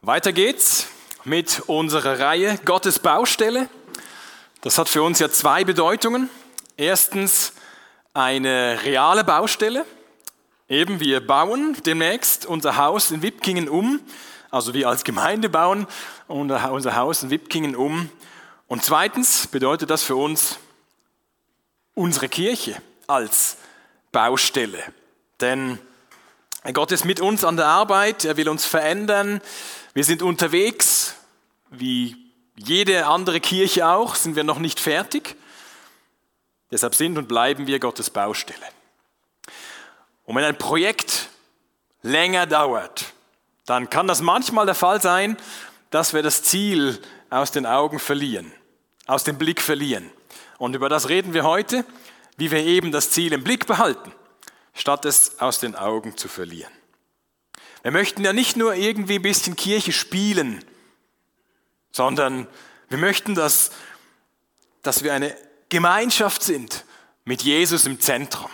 Weiter geht's mit unserer Reihe Gottes Baustelle. Das hat für uns ja zwei Bedeutungen. Erstens eine reale Baustelle. Eben, wir bauen demnächst unser Haus in Wipkingen um. Also wir als Gemeinde bauen unser Haus in Wipkingen um. Und zweitens bedeutet das für uns unsere Kirche als Baustelle. Denn Gott ist mit uns an der Arbeit, er will uns verändern. Wir sind unterwegs, wie jede andere Kirche auch, sind wir noch nicht fertig. Deshalb sind und bleiben wir Gottes Baustelle. Und wenn ein Projekt länger dauert, dann kann das manchmal der Fall sein, dass wir das Ziel aus den Augen verlieren, aus dem Blick verlieren. Und über das reden wir heute, wie wir eben das Ziel im Blick behalten statt es aus den Augen zu verlieren. Wir möchten ja nicht nur irgendwie ein bisschen Kirche spielen, sondern wir möchten, dass, dass wir eine Gemeinschaft sind mit Jesus im Zentrum,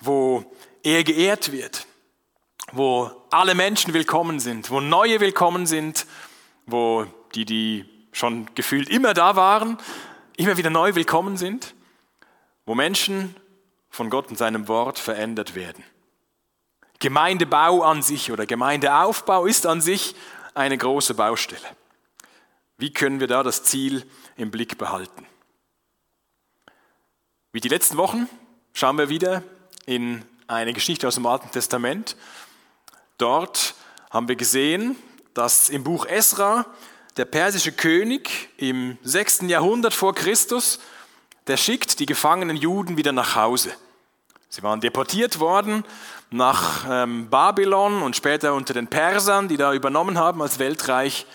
wo er geehrt wird, wo alle Menschen willkommen sind, wo neue willkommen sind, wo die, die schon gefühlt immer da waren, immer wieder neu willkommen sind, wo Menschen von Gott und seinem Wort verändert werden. Gemeindebau an sich oder Gemeindeaufbau ist an sich eine große Baustelle. Wie können wir da das Ziel im Blick behalten? Wie die letzten Wochen schauen wir wieder in eine Geschichte aus dem Alten Testament. Dort haben wir gesehen, dass im Buch Esra der persische König im 6. Jahrhundert vor Christus, der schickt die gefangenen Juden wieder nach Hause. Sie waren deportiert worden nach ähm, Babylon und später unter den Persern, die da übernommen haben als Weltreich.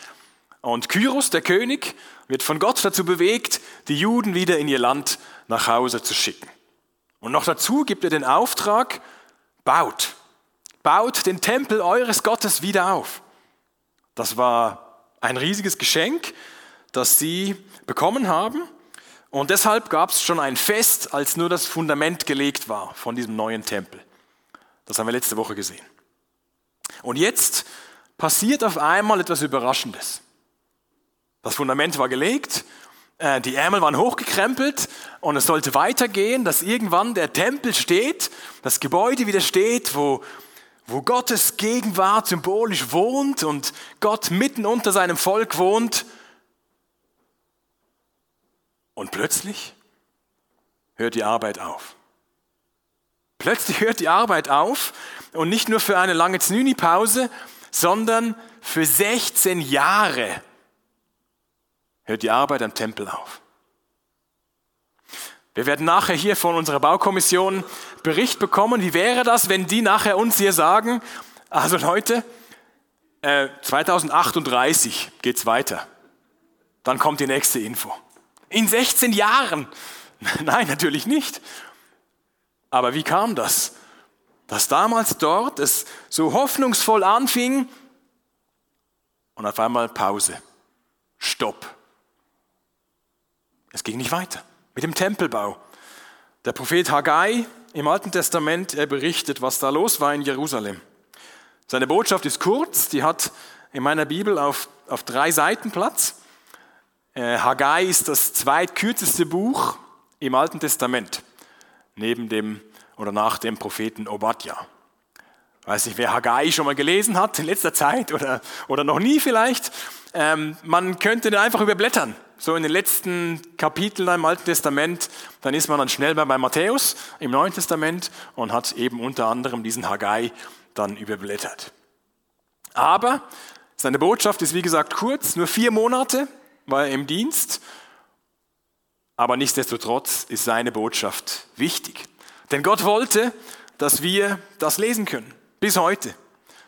Und Kyros, der König, wird von Gott dazu bewegt, die Juden wieder in ihr Land nach Hause zu schicken. Und noch dazu gibt er den Auftrag, baut, baut den Tempel eures Gottes wieder auf. Das war ein riesiges Geschenk, das sie bekommen haben. Und deshalb gab es schon ein Fest, als nur das Fundament gelegt war von diesem neuen Tempel. Das haben wir letzte Woche gesehen. Und jetzt passiert auf einmal etwas Überraschendes. Das Fundament war gelegt, äh, die Ärmel waren hochgekrempelt und es sollte weitergehen, dass irgendwann der Tempel steht, das Gebäude wieder steht, wo, wo Gottes Gegenwart symbolisch wohnt und Gott mitten unter seinem Volk wohnt. Und plötzlich hört die Arbeit auf. Plötzlich hört die Arbeit auf und nicht nur für eine lange Znüni-Pause, sondern für 16 Jahre hört die Arbeit am Tempel auf. Wir werden nachher hier von unserer Baukommission Bericht bekommen. Wie wäre das, wenn die nachher uns hier sagen, also Leute, äh, 2038 geht's weiter. Dann kommt die nächste Info. In 16 Jahren. Nein, natürlich nicht. Aber wie kam das? Dass damals dort es so hoffnungsvoll anfing und auf einmal Pause. Stopp. Es ging nicht weiter mit dem Tempelbau. Der Prophet Haggai im Alten Testament, er berichtet, was da los war in Jerusalem. Seine Botschaft ist kurz, die hat in meiner Bibel auf, auf drei Seiten Platz. Äh, Haggai ist das zweitkürzeste Buch im Alten Testament, neben dem oder nach dem Propheten Obadja. Weiß nicht, wer Haggai schon mal gelesen hat in letzter Zeit oder, oder noch nie vielleicht. Ähm, man könnte den einfach überblättern. So in den letzten Kapiteln im Alten Testament, dann ist man dann schnell bei Matthäus im Neuen Testament und hat eben unter anderem diesen Haggai dann überblättert. Aber seine Botschaft ist wie gesagt kurz, nur vier Monate war er im Dienst, aber nichtsdestotrotz ist seine Botschaft wichtig. Denn Gott wollte, dass wir das lesen können, bis heute.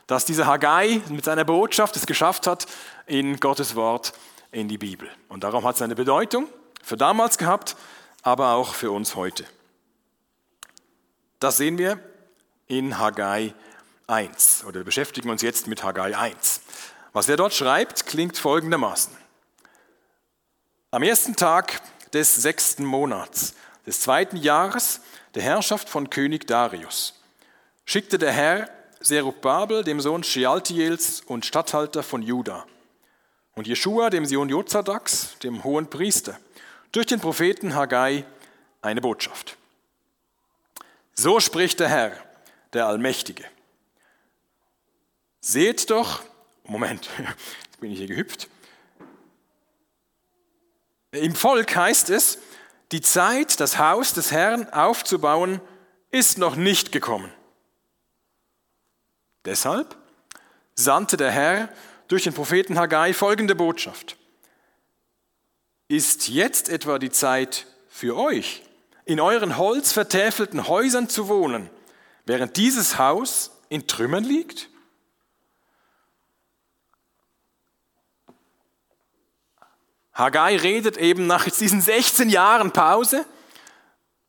Dass dieser Haggai mit seiner Botschaft es geschafft hat, in Gottes Wort in die Bibel. Und darum hat es eine Bedeutung für damals gehabt, aber auch für uns heute. Das sehen wir in Haggai 1 oder wir beschäftigen uns jetzt mit Haggai 1. Was er dort schreibt, klingt folgendermaßen. Am ersten Tag des sechsten Monats des zweiten Jahres der Herrschaft von König Darius schickte der Herr Zerubabel, dem Sohn Shealtiels und Statthalter von Juda. Und Jeschua, dem Sohn Jozadaks, dem hohen Priester, durch den Propheten Haggai eine Botschaft. So spricht der Herr, der Allmächtige. Seht doch, Moment, jetzt bin ich hier gehüpft. Im Volk heißt es, die Zeit, das Haus des Herrn aufzubauen, ist noch nicht gekommen. Deshalb sandte der Herr durch den Propheten Haggai folgende Botschaft. Ist jetzt etwa die Zeit für euch, in euren holzvertäfelten Häusern zu wohnen, während dieses Haus in Trümmern liegt? Haggai redet eben nach diesen 16 Jahren Pause,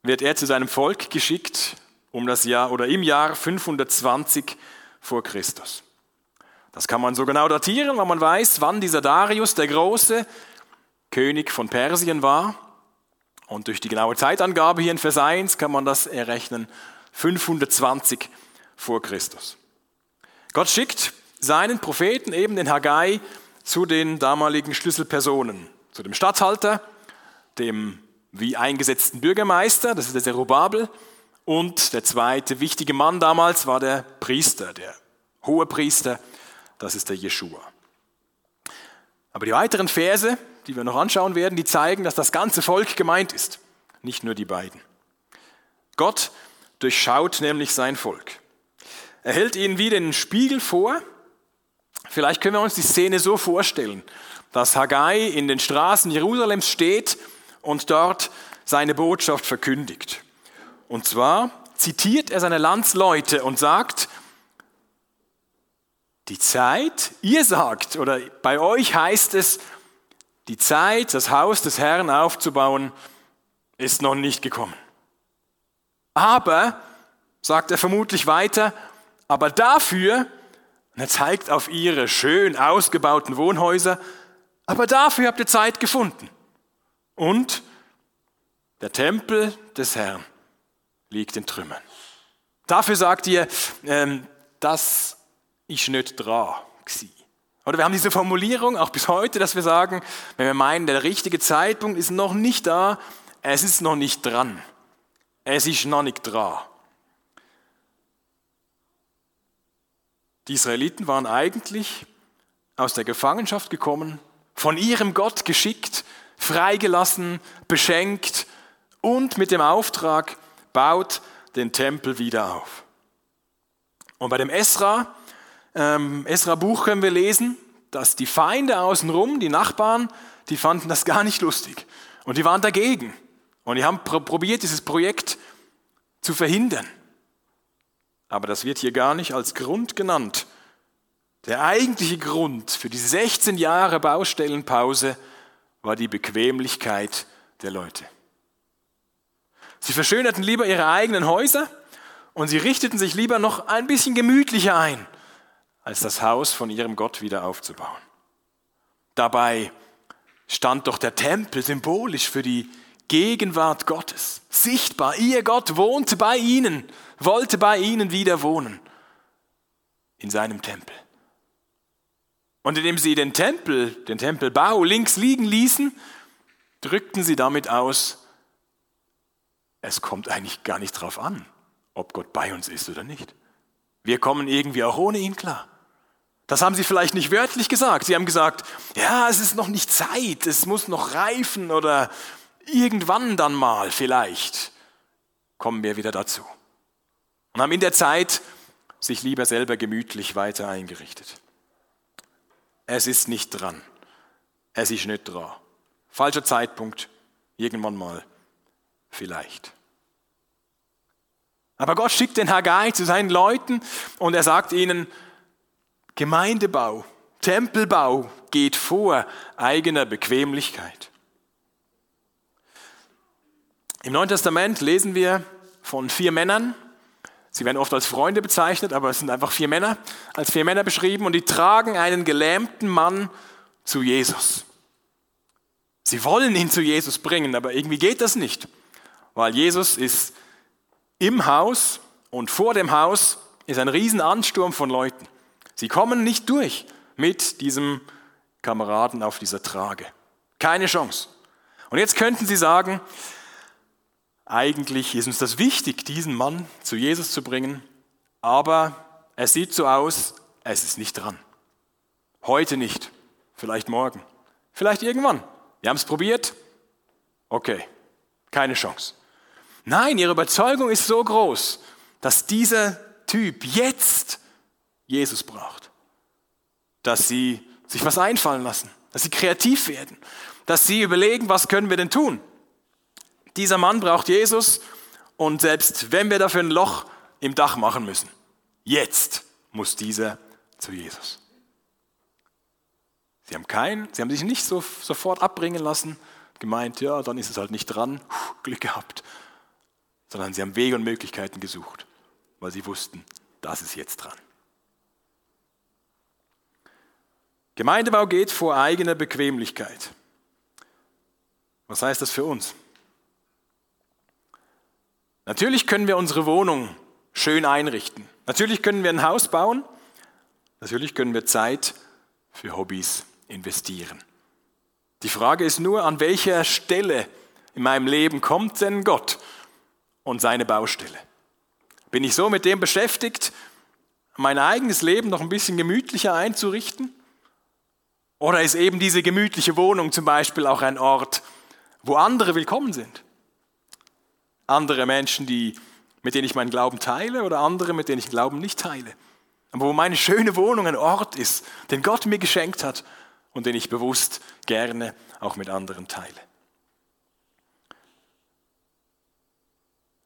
wird er zu seinem Volk geschickt um das Jahr oder im Jahr 520 vor Christus. Das kann man so genau datieren, weil man weiß, wann dieser Darius der Große König von Persien war. Und durch die genaue Zeitangabe hier in Vers 1 kann man das errechnen, 520 vor Christus. Gott schickt seinen Propheten, eben den Haggai, zu den damaligen Schlüsselpersonen, zu dem Statthalter, dem wie eingesetzten Bürgermeister, das ist der Zerubabel, und der zweite wichtige Mann damals war der Priester, der hohe Priester, das ist der Jeschua. Aber die weiteren Verse, die wir noch anschauen werden, die zeigen, dass das ganze Volk gemeint ist, nicht nur die beiden. Gott durchschaut nämlich sein Volk. Er hält ihnen wie den Spiegel vor. Vielleicht können wir uns die Szene so vorstellen, dass Haggai in den Straßen Jerusalems steht und dort seine Botschaft verkündigt. Und zwar zitiert er seine Landsleute und sagt, die Zeit, ihr sagt, oder bei euch heißt es, die Zeit, das Haus des Herrn aufzubauen, ist noch nicht gekommen. Aber, sagt er vermutlich weiter, aber dafür, und er zeigt auf ihre schön ausgebauten Wohnhäuser, aber dafür habt ihr Zeit gefunden. Und der Tempel des Herrn liegt in Trümmern. Dafür sagt ihr, ähm, das ist nicht dran gewesen. Oder wir haben diese Formulierung auch bis heute, dass wir sagen, wenn wir meinen, der richtige Zeitpunkt ist noch nicht da, es ist noch nicht dran. Es ist noch nicht dran. Die Israeliten waren eigentlich aus der Gefangenschaft gekommen, von ihrem Gott geschickt, freigelassen, beschenkt und mit dem Auftrag, baut den Tempel wieder auf. Und bei dem Esra, ähm, Esra-Buch können wir lesen, dass die Feinde außenrum, die Nachbarn, die fanden das gar nicht lustig. Und die waren dagegen. Und die haben probiert, dieses Projekt zu verhindern. Aber das wird hier gar nicht als Grund genannt. Der eigentliche Grund für diese 16 Jahre Baustellenpause war die Bequemlichkeit der Leute. Sie verschönerten lieber ihre eigenen Häuser und sie richteten sich lieber noch ein bisschen gemütlicher ein, als das Haus von ihrem Gott wieder aufzubauen. Dabei stand doch der Tempel symbolisch für die Gegenwart Gottes. Sichtbar, ihr Gott wohnte bei ihnen, wollte bei ihnen wieder wohnen, in seinem Tempel. Und indem sie den Tempel, den Tempelbau links liegen ließen, drückten sie damit aus, es kommt eigentlich gar nicht drauf an, ob Gott bei uns ist oder nicht. Wir kommen irgendwie auch ohne ihn klar. Das haben sie vielleicht nicht wörtlich gesagt. Sie haben gesagt, ja, es ist noch nicht Zeit, es muss noch reifen oder irgendwann dann mal vielleicht kommen wir wieder dazu. Und haben in der Zeit sich lieber selber gemütlich weiter eingerichtet. Es ist nicht dran. Es ist nicht dran. Falscher Zeitpunkt, irgendwann mal vielleicht. Aber Gott schickt den Haggai zu seinen Leuten und er sagt ihnen, Gemeindebau, Tempelbau geht vor eigener Bequemlichkeit. Im Neuen Testament lesen wir von vier Männern. Sie werden oft als Freunde bezeichnet, aber es sind einfach vier Männer, als vier Männer beschrieben und die tragen einen gelähmten Mann zu Jesus. Sie wollen ihn zu Jesus bringen, aber irgendwie geht das nicht weil Jesus ist im Haus und vor dem Haus ist ein Riesenansturm von Leuten. Sie kommen nicht durch mit diesem Kameraden auf dieser Trage. Keine Chance. Und jetzt könnten Sie sagen, eigentlich ist uns das wichtig, diesen Mann zu Jesus zu bringen, aber es sieht so aus, es ist nicht dran. Heute nicht, vielleicht morgen, vielleicht irgendwann. Wir haben es probiert, okay, keine Chance. Nein, ihre Überzeugung ist so groß, dass dieser Typ jetzt Jesus braucht. Dass sie sich was einfallen lassen, dass sie kreativ werden, dass sie überlegen, was können wir denn tun. Dieser Mann braucht Jesus und selbst wenn wir dafür ein Loch im Dach machen müssen, jetzt muss dieser zu Jesus. Sie haben kein, sie haben sich nicht so, sofort abbringen lassen, gemeint, ja, dann ist es halt nicht dran, Glück gehabt, sondern sie haben Wege und Möglichkeiten gesucht, weil sie wussten, das ist jetzt dran. Gemeindebau geht vor eigener Bequemlichkeit. Was heißt das für uns? Natürlich können wir unsere Wohnung schön einrichten. Natürlich können wir ein Haus bauen. Natürlich können wir Zeit für Hobbys investieren. Die Frage ist nur, an welcher Stelle in meinem Leben kommt denn Gott und seine Baustelle? Bin ich so mit dem beschäftigt, mein eigenes Leben noch ein bisschen gemütlicher einzurichten? Oder ist eben diese gemütliche Wohnung zum Beispiel auch ein Ort, wo andere willkommen sind? Andere Menschen, die, mit denen ich meinen Glauben teile oder andere, mit denen ich den Glauben nicht teile. Aber wo meine schöne Wohnung ein Ort ist, den Gott mir geschenkt hat und den ich bewusst gerne auch mit anderen teile.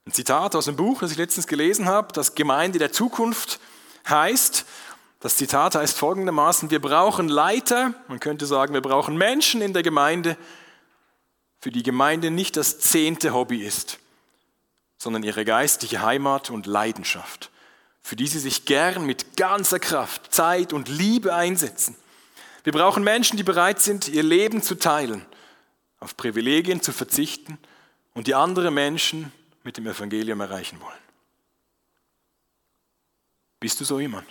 Ein Zitat aus dem Buch, das ich letztens gelesen habe, das Gemeinde der Zukunft heißt, das Zitat heißt folgendermaßen, wir brauchen Leiter, man könnte sagen, wir brauchen Menschen in der Gemeinde, für die Gemeinde nicht das zehnte Hobby ist, sondern ihre geistliche Heimat und Leidenschaft, für die sie sich gern mit ganzer Kraft, Zeit und Liebe einsetzen. Wir brauchen Menschen, die bereit sind, ihr Leben zu teilen, auf Privilegien zu verzichten und die andere Menschen mit dem Evangelium erreichen wollen. Bist du so jemand?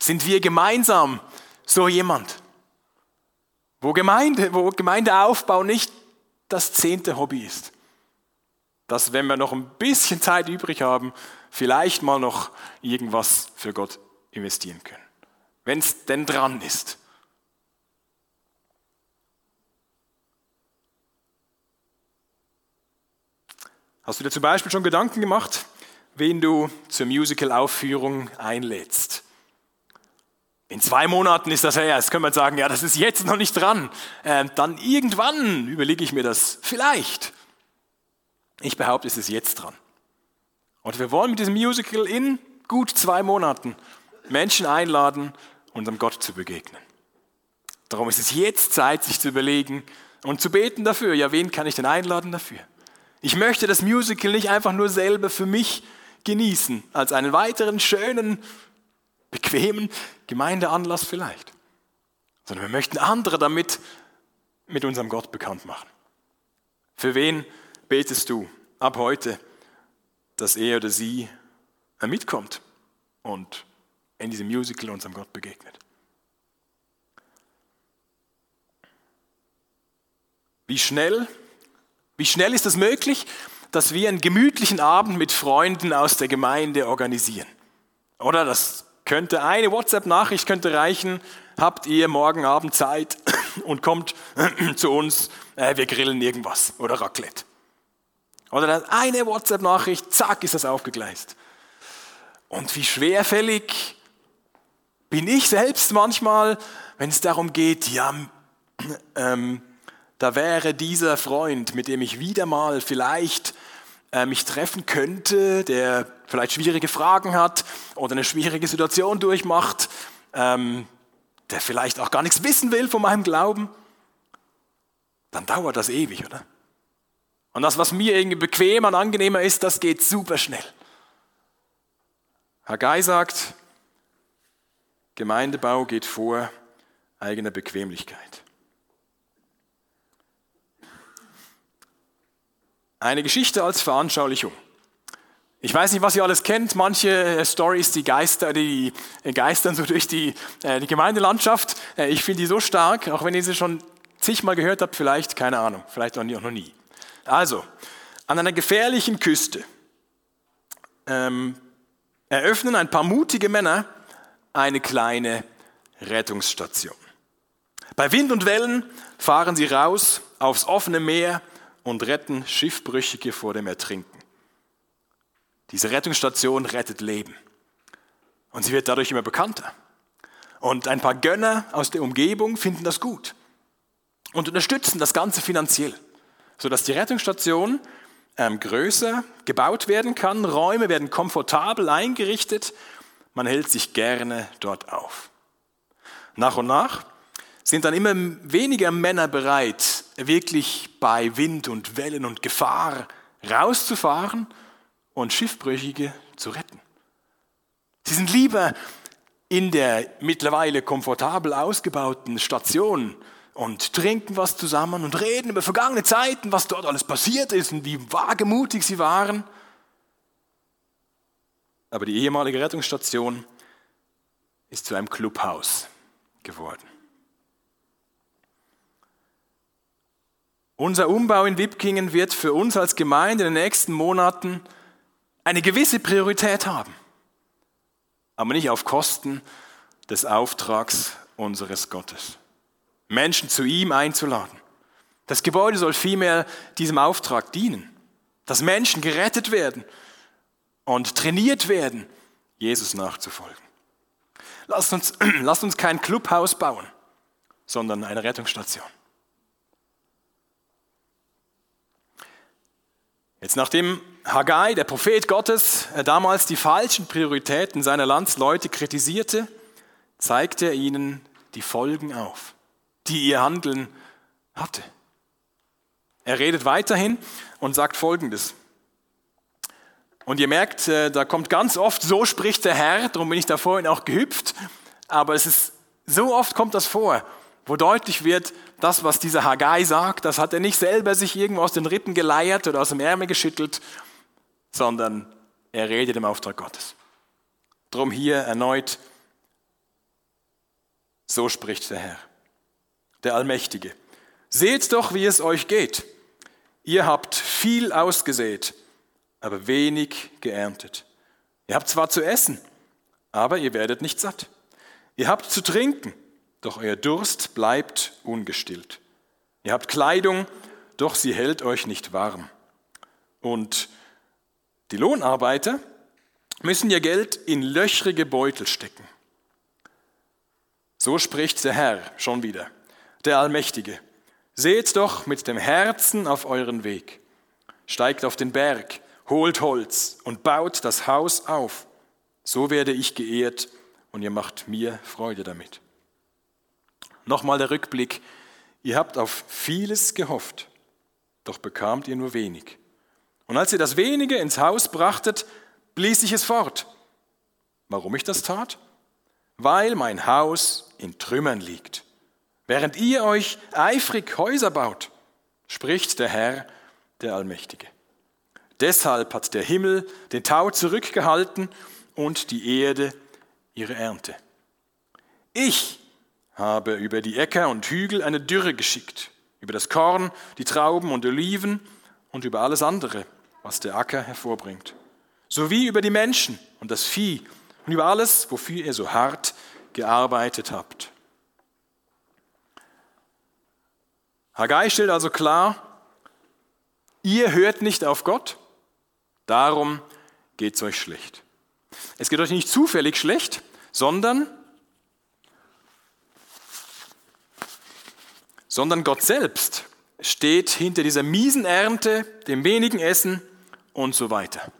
Sind wir gemeinsam so jemand? Wo Gemeinde, wo Gemeindeaufbau nicht das zehnte Hobby ist, dass wenn wir noch ein bisschen Zeit übrig haben, vielleicht mal noch irgendwas für Gott investieren können. Wenn es denn dran ist. Hast du dir zum Beispiel schon Gedanken gemacht, wen du zur Musical-Aufführung einlädst? In zwei Monaten ist das her. Jetzt können wir sagen, ja, das ist jetzt noch nicht dran. Ähm, dann irgendwann überlege ich mir das vielleicht. Ich behaupte, es ist jetzt dran. Und wir wollen mit diesem Musical in gut zwei Monaten Menschen einladen, unserem Gott zu begegnen. Darum ist es jetzt Zeit, sich zu überlegen und zu beten dafür. Ja, wen kann ich denn einladen dafür? Ich möchte das Musical nicht einfach nur selber für mich genießen, als einen weiteren schönen, bequemen Gemeindeanlass vielleicht, sondern wir möchten andere damit mit unserem Gott bekannt machen. Für wen betest du ab heute, dass er oder sie mitkommt und in diesem Musical unserem Gott begegnet? Wie schnell, wie schnell ist es möglich, dass wir einen gemütlichen Abend mit Freunden aus der Gemeinde organisieren? Oder das könnte eine WhatsApp-Nachricht könnte reichen, habt ihr morgen Abend Zeit und kommt zu uns, äh, wir grillen irgendwas oder Raclette. Oder eine WhatsApp-Nachricht, zack, ist das aufgegleist. Und wie schwerfällig bin ich selbst manchmal, wenn es darum geht, ja, ähm, da wäre dieser Freund, mit dem ich wieder mal vielleicht äh, mich treffen könnte, der vielleicht schwierige Fragen hat oder eine schwierige Situation durchmacht, ähm, der vielleicht auch gar nichts wissen will von meinem Glauben, dann dauert das ewig, oder? Und das, was mir irgendwie bequemer und angenehmer ist, das geht super schnell. Herr Guy sagt, Gemeindebau geht vor eigener Bequemlichkeit. Eine Geschichte als Veranschaulichung. Ich weiß nicht, was ihr alles kennt. Manche äh, Stories, die, Geister, die geistern so durch die, äh, die Gemeindelandschaft. Äh, ich finde die so stark, auch wenn ihr sie schon zigmal gehört habt, vielleicht, keine Ahnung, vielleicht auch noch nie. Also, an einer gefährlichen Küste ähm, eröffnen ein paar mutige Männer eine kleine Rettungsstation. Bei Wind und Wellen fahren sie raus aufs offene Meer und retten Schiffbrüchige vor dem Ertrinken. Diese Rettungsstation rettet Leben. Und sie wird dadurch immer bekannter. Und ein paar Gönner aus der Umgebung finden das gut und unterstützen das Ganze finanziell, sodass die Rettungsstation ähm, größer gebaut werden kann, Räume werden komfortabel eingerichtet, man hält sich gerne dort auf. Nach und nach sind dann immer weniger Männer bereit, wirklich bei Wind und Wellen und Gefahr rauszufahren und Schiffbrüchige zu retten. Sie sind lieber in der mittlerweile komfortabel ausgebauten Station und trinken was zusammen und reden über vergangene Zeiten, was dort alles passiert ist und wie wagemutig sie waren. Aber die ehemalige Rettungsstation ist zu einem Clubhaus geworden. Unser Umbau in Wipkingen wird für uns als Gemeinde in den nächsten Monaten eine gewisse Priorität haben, aber nicht auf Kosten des Auftrags unseres Gottes. Menschen zu ihm einzuladen. Das Gebäude soll vielmehr diesem Auftrag dienen, dass Menschen gerettet werden und trainiert werden, Jesus nachzufolgen. Lasst uns, lasst uns kein Clubhaus bauen, sondern eine Rettungsstation. Jetzt nachdem Haggai, der Prophet Gottes, äh, damals die falschen Prioritäten seiner Landsleute kritisierte, zeigte er ihnen die Folgen auf, die ihr Handeln hatte. Er redet weiterhin und sagt Folgendes. Und ihr merkt, äh, da kommt ganz oft, so spricht der Herr, darum bin ich da vorhin auch gehüpft, aber es ist, so oft kommt das vor, wo deutlich wird, das, was dieser Haggai sagt, das hat er nicht selber sich irgendwo aus den Rippen geleiert oder aus dem Ärmel geschüttelt, sondern er redet im Auftrag Gottes. Drum hier erneut, so spricht der Herr, der Allmächtige. Seht doch, wie es euch geht. Ihr habt viel ausgesät, aber wenig geerntet. Ihr habt zwar zu essen, aber ihr werdet nicht satt. Ihr habt zu trinken, doch euer Durst bleibt ungestillt. Ihr habt Kleidung, doch sie hält euch nicht warm. Und die Lohnarbeiter müssen ihr Geld in löchrige Beutel stecken. So spricht der Herr schon wieder, der Allmächtige. Seht doch mit dem Herzen auf euren Weg. Steigt auf den Berg, holt Holz und baut das Haus auf. So werde ich geehrt und ihr macht mir Freude damit. Nochmal der Rückblick. Ihr habt auf vieles gehofft, doch bekamt ihr nur wenig. Und als ihr das wenige ins Haus brachtet, blies ich es fort. Warum ich das tat? Weil mein Haus in Trümmern liegt. Während ihr euch eifrig Häuser baut, spricht der Herr, der Allmächtige. Deshalb hat der Himmel den Tau zurückgehalten und die Erde ihre Ernte. Ich habe über die Äcker und Hügel eine Dürre geschickt, über das Korn, die Trauben und Oliven und über alles andere, was der Acker hervorbringt, sowie über die Menschen und das Vieh und über alles, wofür ihr so hart gearbeitet habt. Haggai stellt also klar, ihr hört nicht auf Gott, darum geht es euch schlecht. Es geht euch nicht zufällig schlecht, sondern sondern Gott selbst steht hinter dieser miesen Ernte, dem wenigen Essen und so weiter.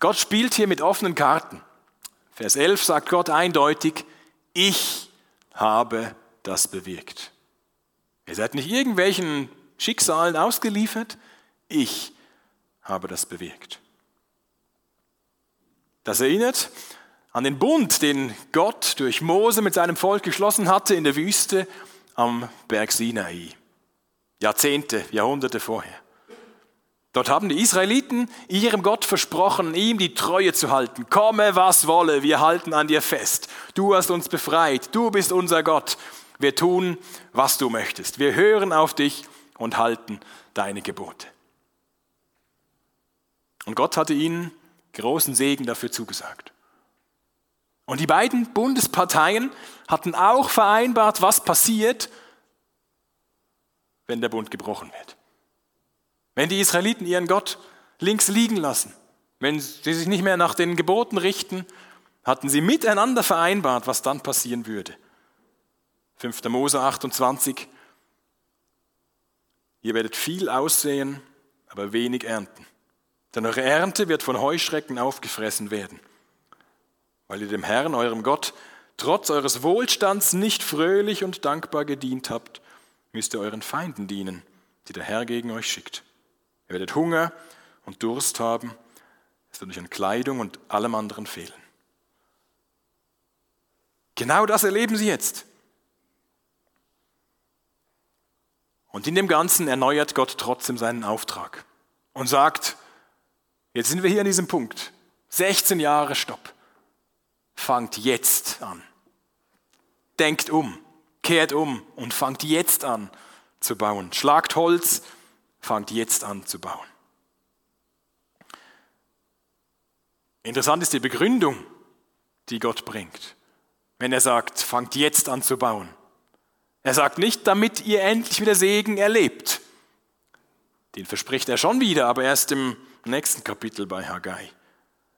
Gott spielt hier mit offenen Karten. Vers 11 sagt Gott eindeutig, ich habe das bewirkt. Ihr seid nicht irgendwelchen Schicksalen ausgeliefert, ich habe das bewirkt. Das erinnert an den Bund, den Gott durch Mose mit seinem Volk geschlossen hatte in der Wüste am Berg Sinai. Jahrzehnte, Jahrhunderte vorher. Dort haben die Israeliten ihrem Gott versprochen, ihm die Treue zu halten. Komme, was wolle, wir halten an dir fest. Du hast uns befreit, du bist unser Gott. Wir tun, was du möchtest. Wir hören auf dich und halten deine Gebote. Und Gott hatte ihnen großen Segen dafür zugesagt. Und die beiden Bundesparteien hatten auch vereinbart, was passiert, wenn der Bund gebrochen wird. Wenn die Israeliten ihren Gott links liegen lassen, wenn sie sich nicht mehr nach den Geboten richten, hatten sie miteinander vereinbart, was dann passieren würde. 5. Mose 28. Ihr werdet viel aussehen, aber wenig ernten. Denn eure Ernte wird von Heuschrecken aufgefressen werden, weil ihr dem Herrn, eurem Gott, trotz eures Wohlstands nicht fröhlich und dankbar gedient habt, müsst ihr euren Feinden dienen, die der Herr gegen euch schickt. Ihr werdet Hunger und Durst haben, es wird euch an Kleidung und allem anderen fehlen. Genau das erleben sie jetzt. Und in dem Ganzen erneuert Gott trotzdem seinen Auftrag und sagt, jetzt sind wir hier an diesem Punkt, 16 Jahre Stopp, fangt jetzt an. Denkt um, kehrt um und fangt jetzt an zu bauen. Schlagt Holz, fangt jetzt an zu bauen. Interessant ist die Begründung, die Gott bringt, wenn er sagt, fangt jetzt an zu bauen. Er sagt nicht, damit ihr endlich wieder Segen erlebt. Den verspricht er schon wieder, aber erst im nächsten Kapitel bei Haggai.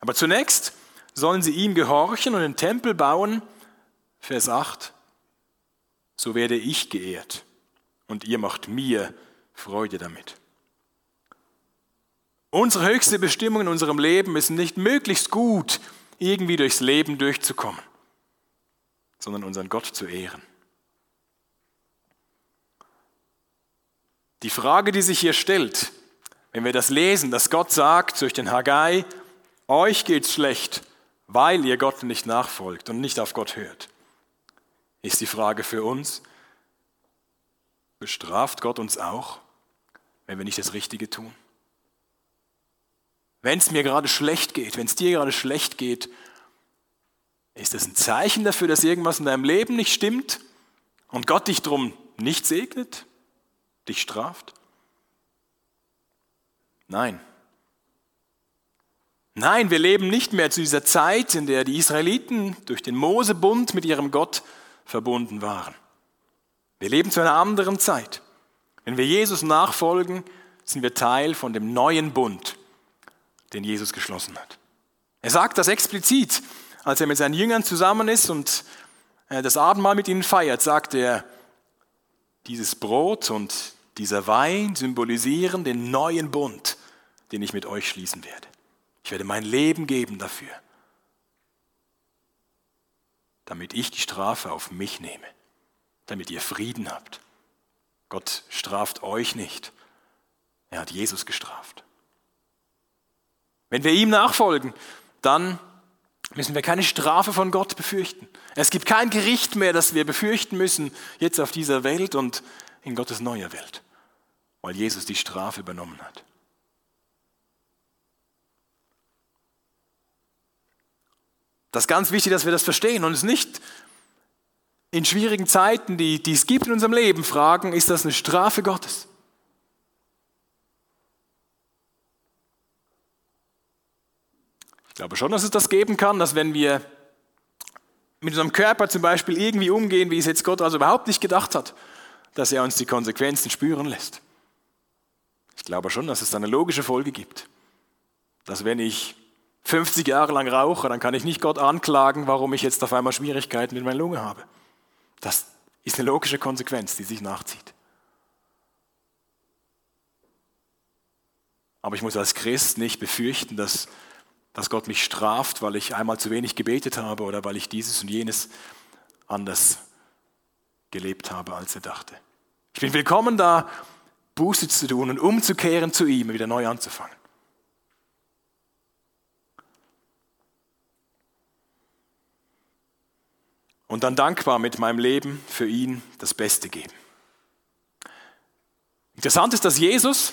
Aber zunächst sollen sie ihm gehorchen und den Tempel bauen. Vers 8. So werde ich geehrt und ihr macht mir Freude damit. Unsere höchste Bestimmung in unserem Leben ist nicht möglichst gut irgendwie durchs Leben durchzukommen, sondern unseren Gott zu ehren. Die Frage, die sich hier stellt, wenn wir das lesen, dass Gott sagt durch den Haggai, euch geht's schlecht, weil ihr Gott nicht nachfolgt und nicht auf Gott hört, ist die Frage für uns, bestraft Gott uns auch, wenn wir nicht das Richtige tun? Wenn es mir gerade schlecht geht, wenn es dir gerade schlecht geht, ist das ein Zeichen dafür, dass irgendwas in deinem Leben nicht stimmt und Gott dich drum nicht segnet? Dich straft? Nein. Nein, wir leben nicht mehr zu dieser Zeit, in der die Israeliten durch den Mosebund mit ihrem Gott verbunden waren. Wir leben zu einer anderen Zeit. Wenn wir Jesus nachfolgen, sind wir Teil von dem neuen Bund, den Jesus geschlossen hat. Er sagt das explizit, als er mit seinen Jüngern zusammen ist und äh, das Abendmahl mit ihnen feiert, sagt er, dieses Brot und dieser Wein symbolisieren den neuen Bund, den ich mit euch schließen werde. Ich werde mein Leben geben dafür, damit ich die Strafe auf mich nehme, damit ihr Frieden habt. Gott straft euch nicht. Er hat Jesus gestraft. Wenn wir ihm nachfolgen, dann müssen wir keine Strafe von Gott befürchten. Es gibt kein Gericht mehr, das wir befürchten müssen jetzt auf dieser Welt und in Gottes neuer Welt weil Jesus die Strafe übernommen hat. Das ist ganz wichtig, dass wir das verstehen und es nicht in schwierigen Zeiten, die, die es gibt in unserem Leben, fragen, ist das eine Strafe Gottes? Ich glaube schon, dass es das geben kann, dass wenn wir mit unserem Körper zum Beispiel irgendwie umgehen, wie es jetzt Gott also überhaupt nicht gedacht hat, dass er uns die Konsequenzen spüren lässt. Ich glaube schon, dass es eine logische Folge gibt. Dass wenn ich 50 Jahre lang rauche, dann kann ich nicht Gott anklagen, warum ich jetzt auf einmal Schwierigkeiten mit meiner Lunge habe. Das ist eine logische Konsequenz, die sich nachzieht. Aber ich muss als Christ nicht befürchten, dass, dass Gott mich straft, weil ich einmal zu wenig gebetet habe oder weil ich dieses und jenes anders gelebt habe, als er dachte. Ich bin willkommen da, Buße zu tun und umzukehren zu ihm, wieder neu anzufangen. Und dann dankbar mit meinem Leben für ihn das Beste geben. Interessant ist, dass Jesus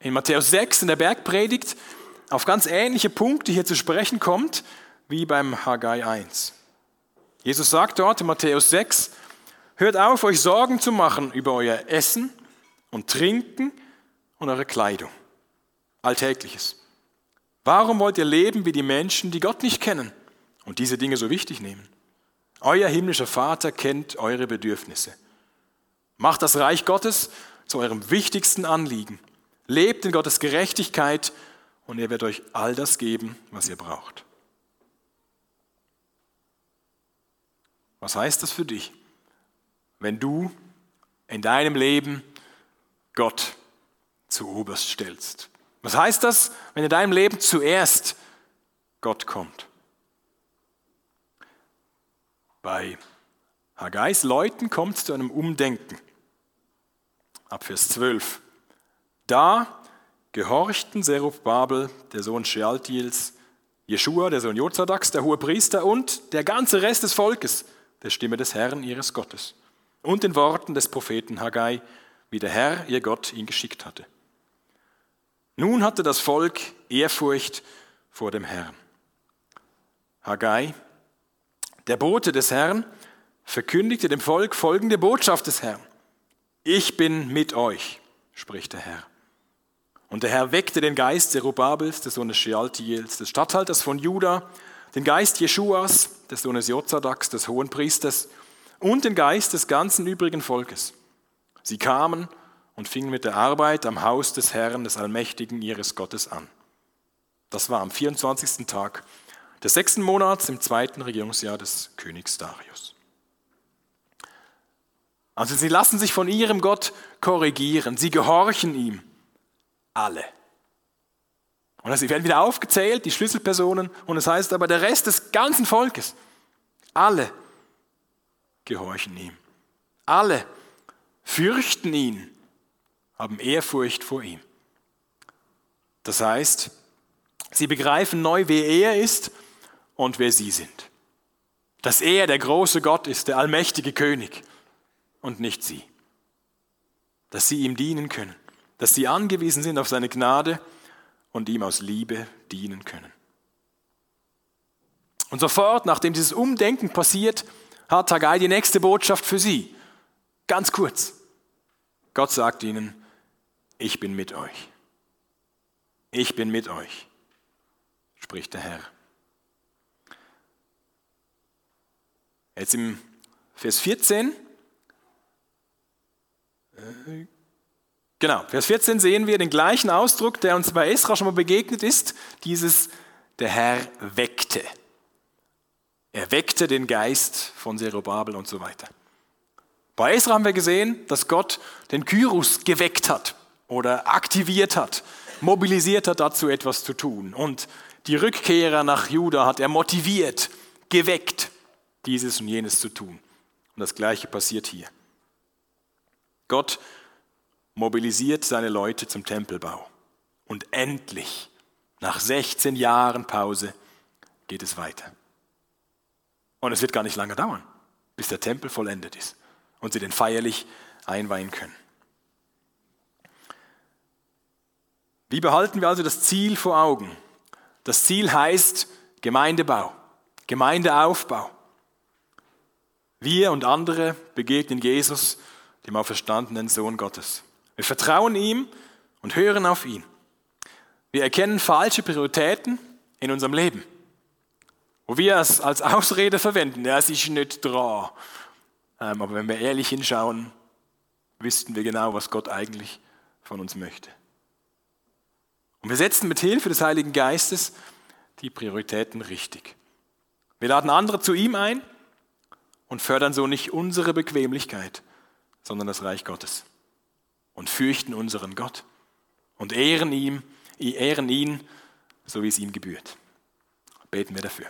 in Matthäus 6 in der Bergpredigt auf ganz ähnliche Punkte hier zu sprechen kommt, wie beim Haggai 1. Jesus sagt dort in Matthäus 6, hört auf, euch Sorgen zu machen über euer Essen und Trinken und eure Kleidung. Alltägliches. Warum wollt ihr leben wie die Menschen, die Gott nicht kennen und diese Dinge so wichtig nehmen? Euer himmlischer Vater kennt eure Bedürfnisse. Macht das Reich Gottes zu eurem wichtigsten Anliegen. Lebt in Gottes Gerechtigkeit und er wird euch all das geben, was ihr braucht. Was heißt das für dich, wenn du in deinem Leben Gott zu oberst stellst? Was heißt das, wenn in deinem Leben zuerst Gott kommt? Bei Haggais Leuten kommt es zu einem Umdenken. Ab Vers 12. Da gehorchten Zerubabel, der Sohn Shealtiels, Jeschua, der Sohn Jozadaks, der hohe Priester und der ganze Rest des Volkes der Stimme des Herrn ihres Gottes und den Worten des Propheten Haggai, wie der Herr, ihr Gott, ihn geschickt hatte. Nun hatte das Volk Ehrfurcht vor dem Herrn. Haggai, der Bote des Herrn, verkündigte dem Volk folgende Botschaft des Herrn. Ich bin mit euch, spricht der Herr. Und der Herr weckte den Geist Zerubabels, des Sohnes Shealtiels, des Statthalters von Juda, den Geist Jeschuas, des Sohnes Jozadaks, des Hohenpriesters, und den Geist des ganzen übrigen Volkes. Sie kamen und fingen mit der Arbeit am Haus des Herrn, des Allmächtigen, ihres Gottes an. Das war am 24. Tag des sechsten Monats im zweiten Regierungsjahr des Königs Darius. Also sie lassen sich von ihrem Gott korrigieren, sie gehorchen ihm alle. Und sie werden wieder aufgezählt, die Schlüsselpersonen, und es heißt aber der Rest des ganzen Volkes, alle gehorchen ihm. Alle fürchten ihn, haben Ehrfurcht vor ihm. Das heißt, sie begreifen neu, wer er ist und wer sie sind. Dass er der große Gott ist, der allmächtige König und nicht sie. Dass sie ihm dienen können dass sie angewiesen sind auf seine Gnade und ihm aus Liebe dienen können. Und sofort, nachdem dieses Umdenken passiert, hat Haggai die nächste Botschaft für sie. Ganz kurz. Gott sagt ihnen, ich bin mit euch. Ich bin mit euch, spricht der Herr. Jetzt im Vers 14 Genau, Vers 14 sehen wir den gleichen Ausdruck, der uns bei Esra schon mal begegnet ist, dieses der Herr weckte. Er weckte den Geist von Zerubabel und so weiter. Bei Esra haben wir gesehen, dass Gott den Kyrus geweckt hat oder aktiviert hat, mobilisiert hat dazu etwas zu tun. Und die Rückkehrer nach Juda hat er motiviert, geweckt, dieses und jenes zu tun. Und das Gleiche passiert hier. Gott mobilisiert seine Leute zum Tempelbau. Und endlich, nach 16 Jahren Pause, geht es weiter. Und es wird gar nicht lange dauern, bis der Tempel vollendet ist und sie den feierlich einweihen können. Wie behalten wir also das Ziel vor Augen? Das Ziel heißt Gemeindebau, Gemeindeaufbau. Wir und andere begegnen Jesus, dem auferstandenen Sohn Gottes. Wir vertrauen ihm und hören auf ihn. Wir erkennen falsche Prioritäten in unserem Leben, wo wir es als Ausrede verwenden. Es ist nicht dran. Ähm, aber wenn wir ehrlich hinschauen, wüssten wir genau, was Gott eigentlich von uns möchte. Und wir setzen mit Hilfe des Heiligen Geistes die Prioritäten richtig. Wir laden andere zu ihm ein und fördern so nicht unsere Bequemlichkeit, sondern das Reich Gottes und fürchten unseren Gott und ehren ihm, ehren ihn, so wie es ihm gebührt. Beten wir dafür.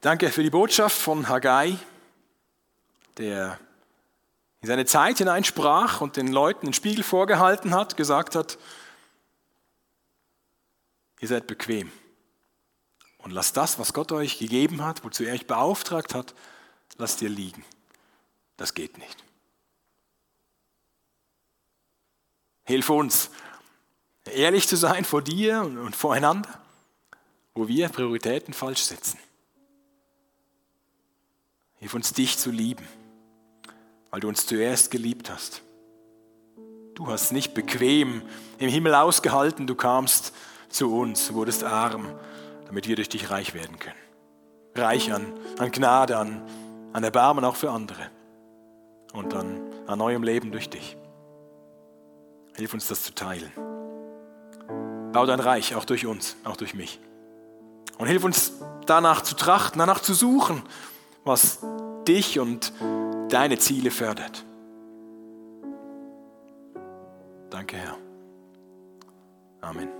Danke für die Botschaft von Haggai, der in seine Zeit hineinsprach und den Leuten den Spiegel vorgehalten hat, gesagt hat, ihr seid bequem und lasst das, was Gott euch gegeben hat, wozu er euch beauftragt hat, lasst ihr liegen. Das geht nicht. Hilf uns, ehrlich zu sein vor dir und voreinander, wo wir Prioritäten falsch setzen. Hilf uns, dich zu lieben, weil du uns zuerst geliebt hast. Du hast nicht bequem im Himmel ausgehalten, du kamst zu uns, wurdest arm, damit wir durch dich reich werden können. Reich an, an Gnade, an, an Erbarmen auch für andere und an, an neuem Leben durch dich. Hilf uns das zu teilen. Bau dein Reich auch durch uns, auch durch mich. Und hilf uns danach zu trachten, danach zu suchen, was dich und deine Ziele fördert. Danke, Herr. Amen.